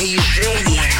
Energy Radio.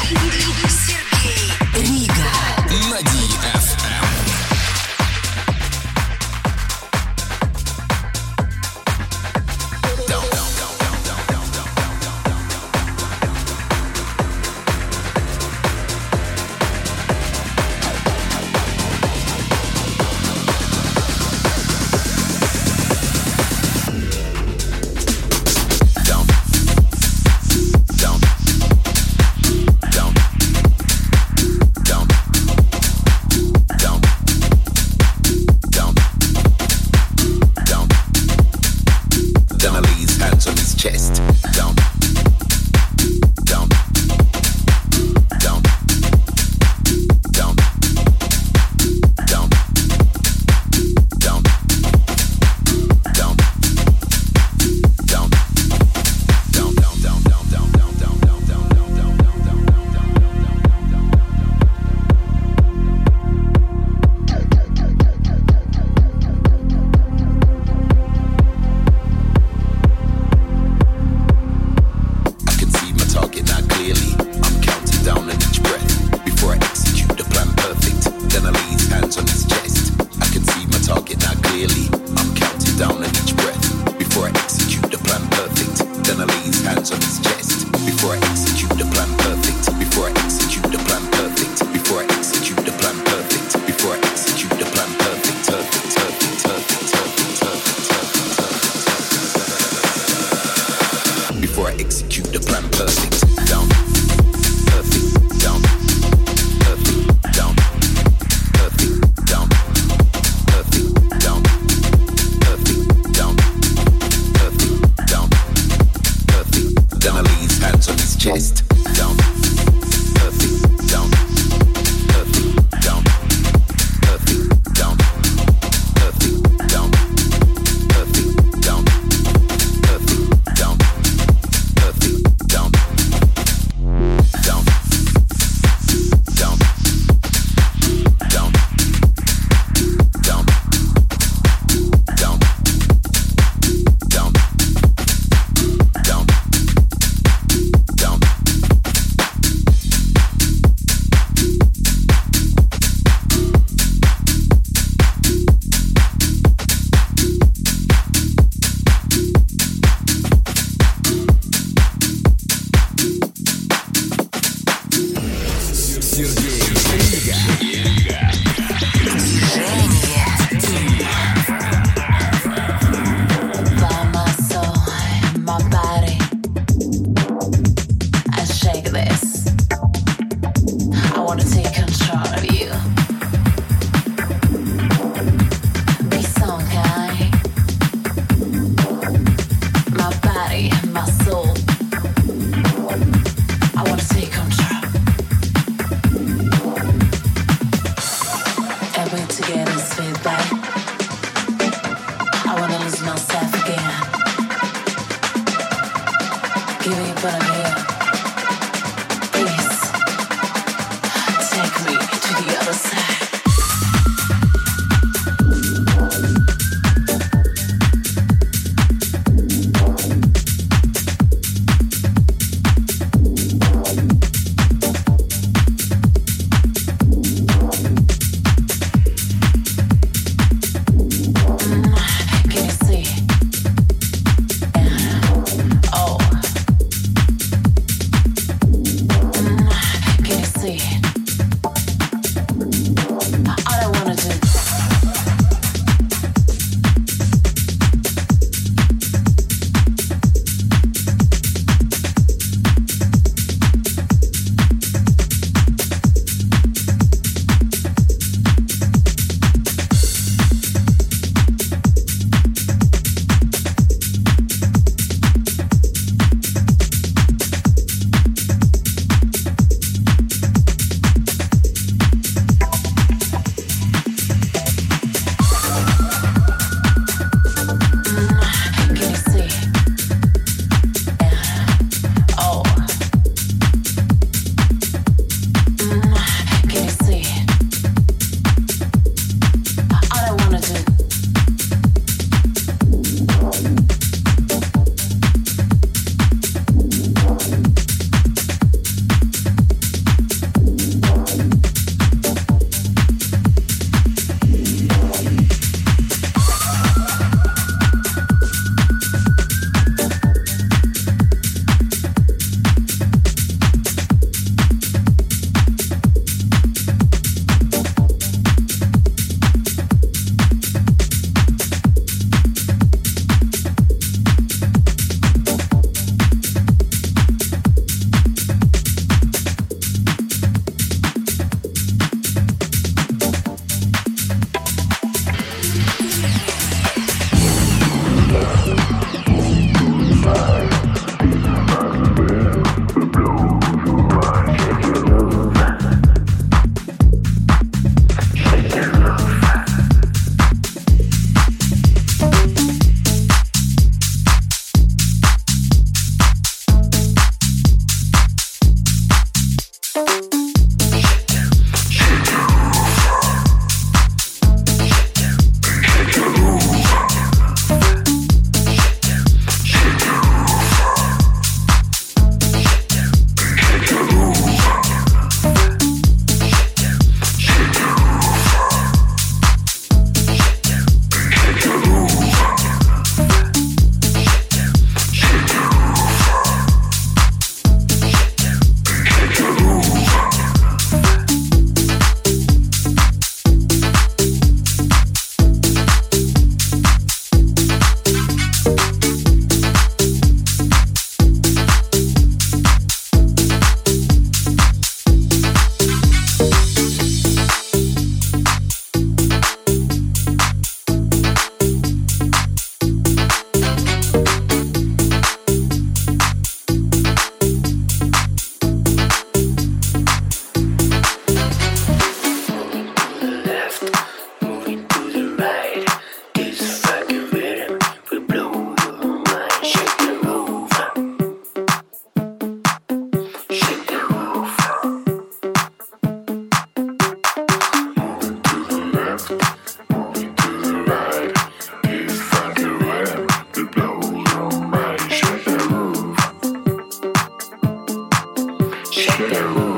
Get a room.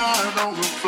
I don't know.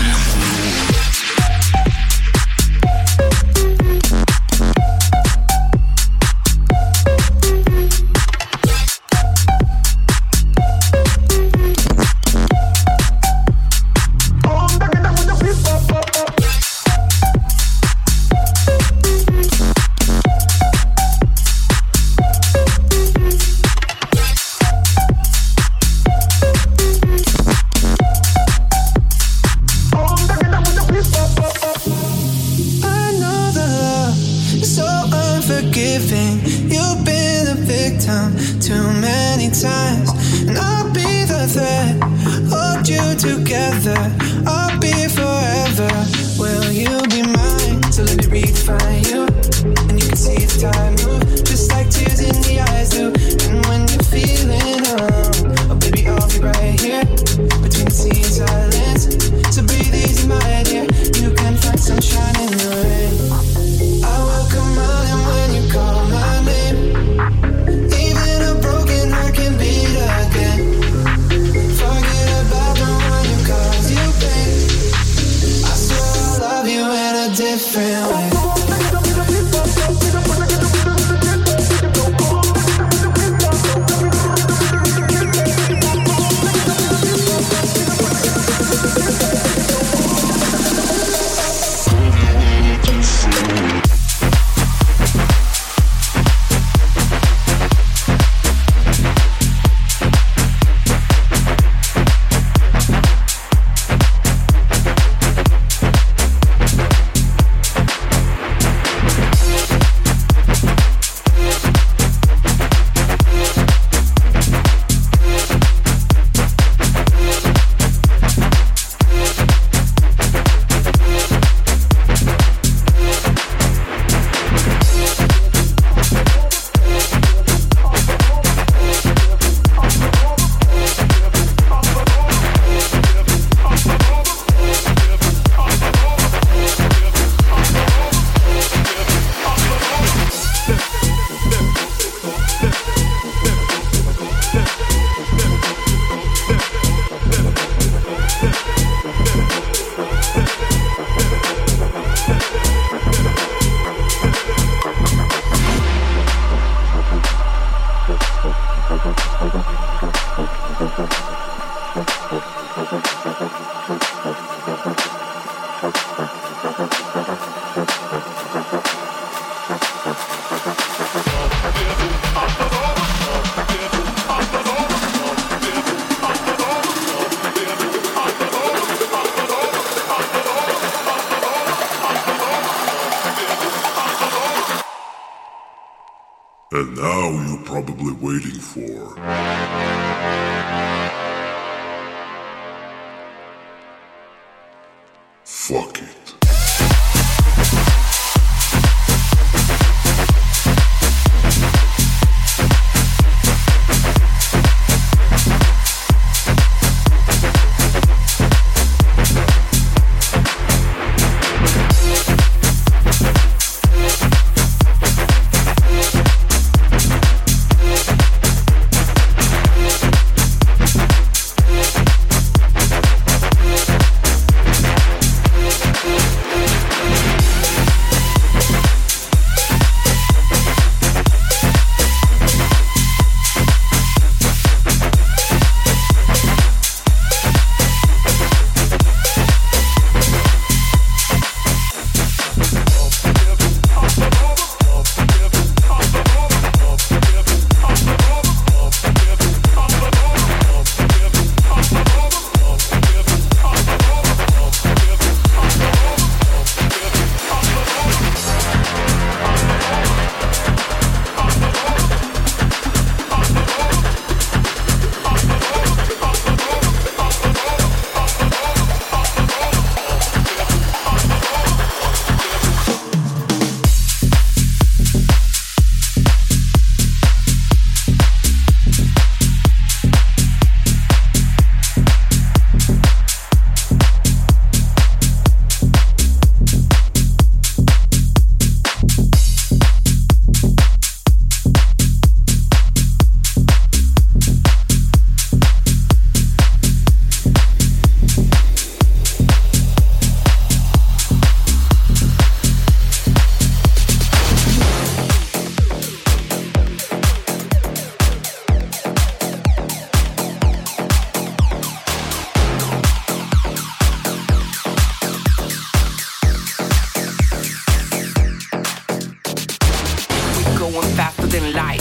going faster than light.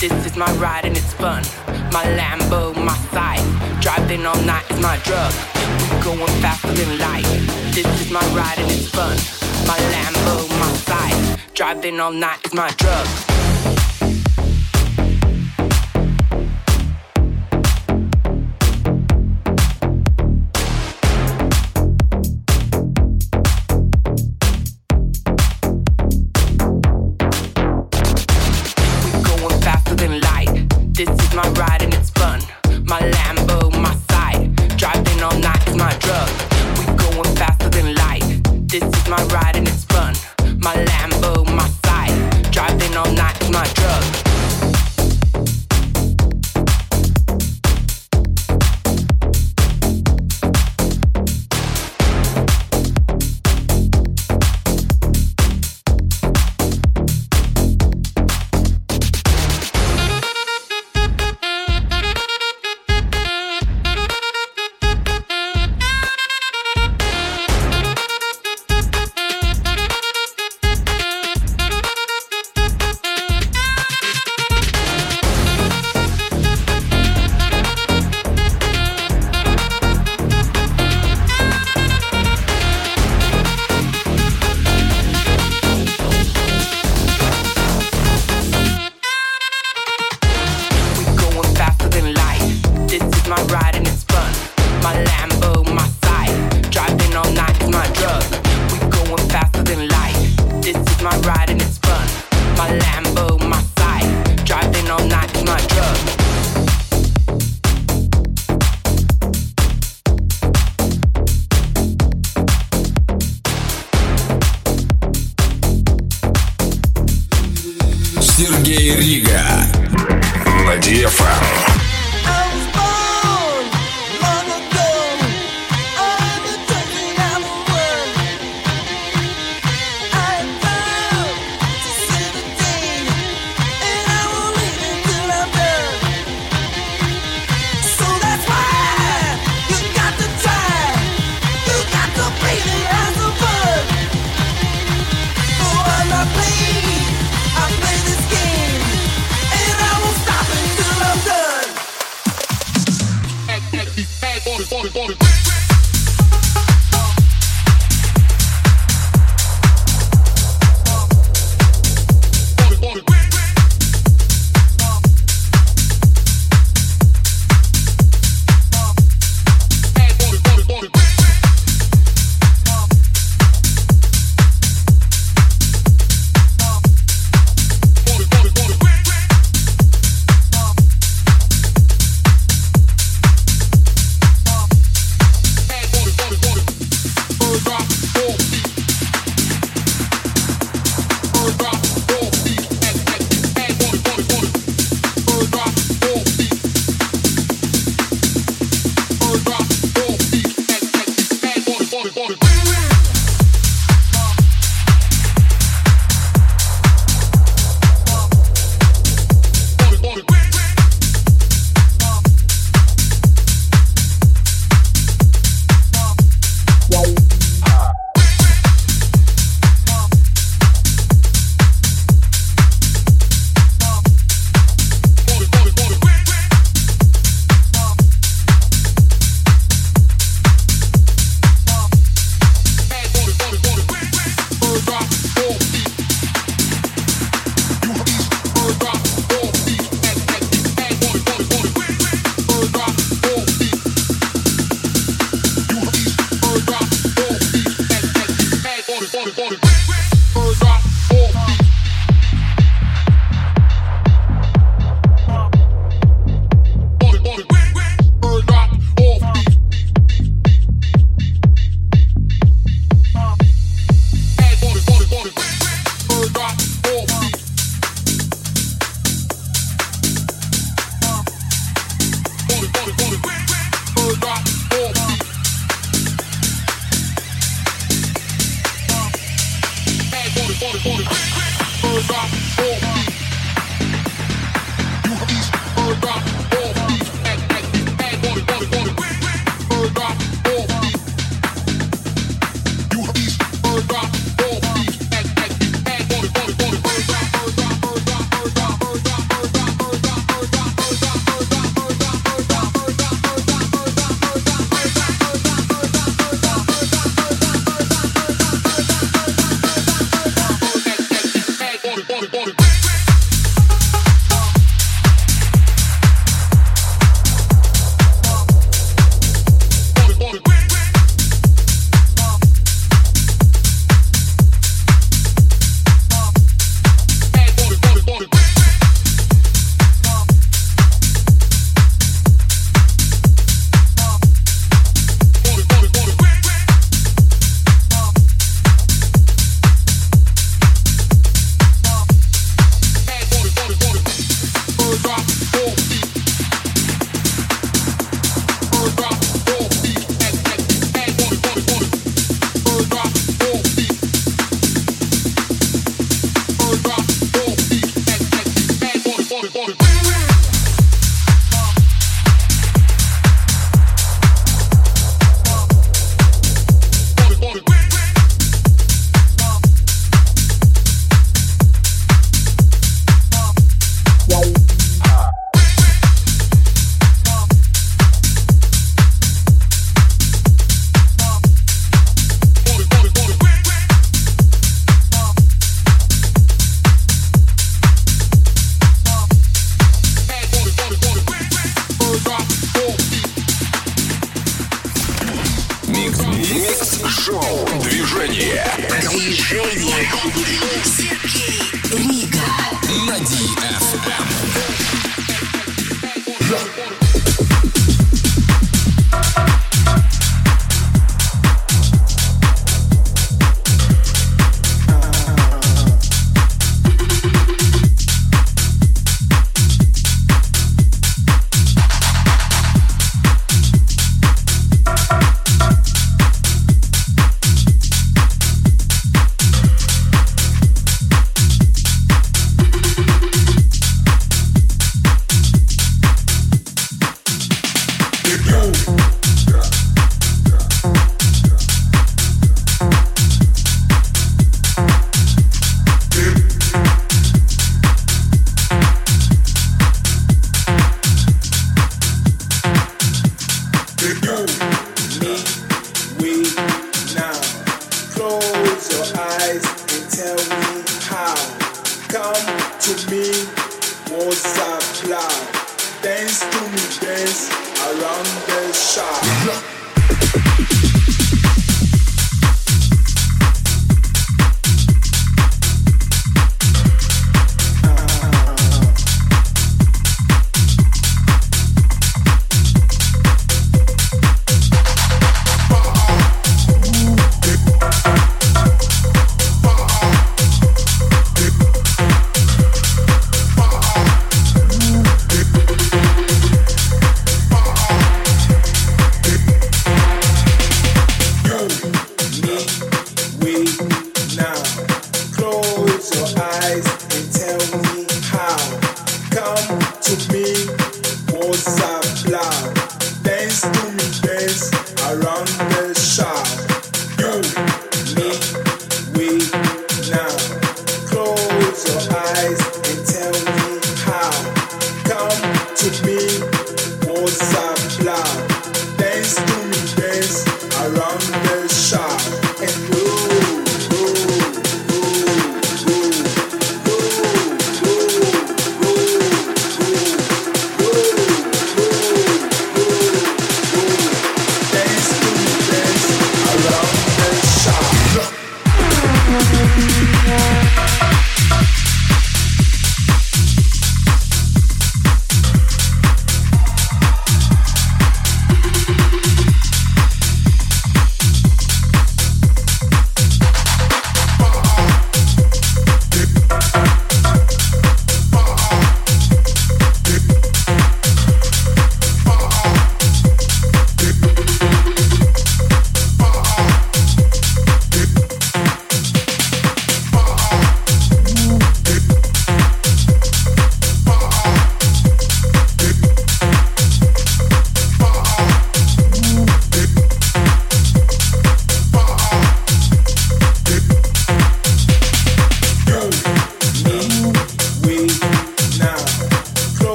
This is my ride and it's fun. My Lambo, my side. Driving all night is my drug. We going faster than light. This is my ride and it's fun. My Lambo, my side. Driving all night is my drug.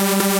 Oh,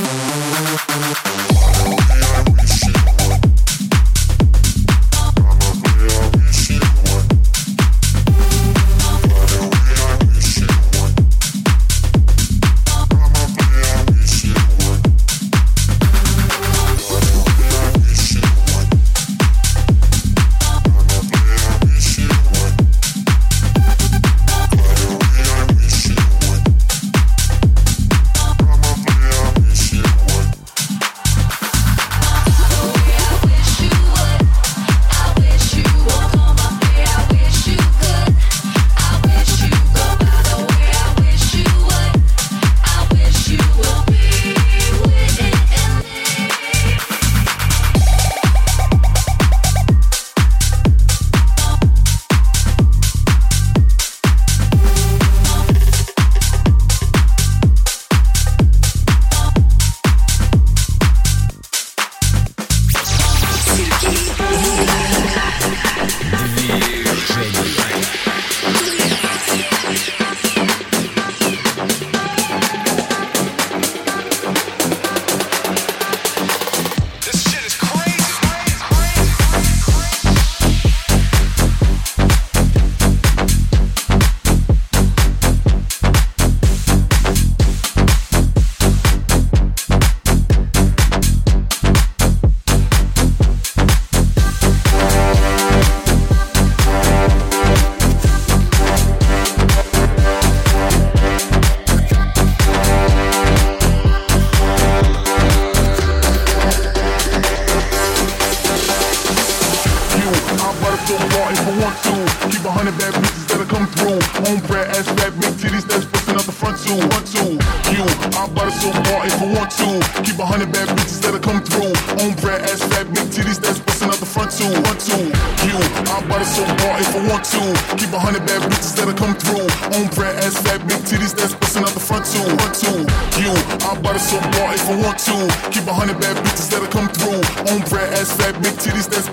hundred bad bitches that'll come through. Homebred ass fat big titties that's busting out the front two. One two, you. I'll buy the soap bar if I want to. Keep a hundred bad bitches that'll come through. Homebred ass fat big titties that's busting out the front two. One two, you. I'll buy the soap bar if I want to. Keep a hundred bad bitches that'll come through. Homebred ass fat big titties that's busting out the front two. One two, you. I'll buy the soap bar if I want to. Keep a hundred bad bitches that'll come through. Homebred ass fat big titties that's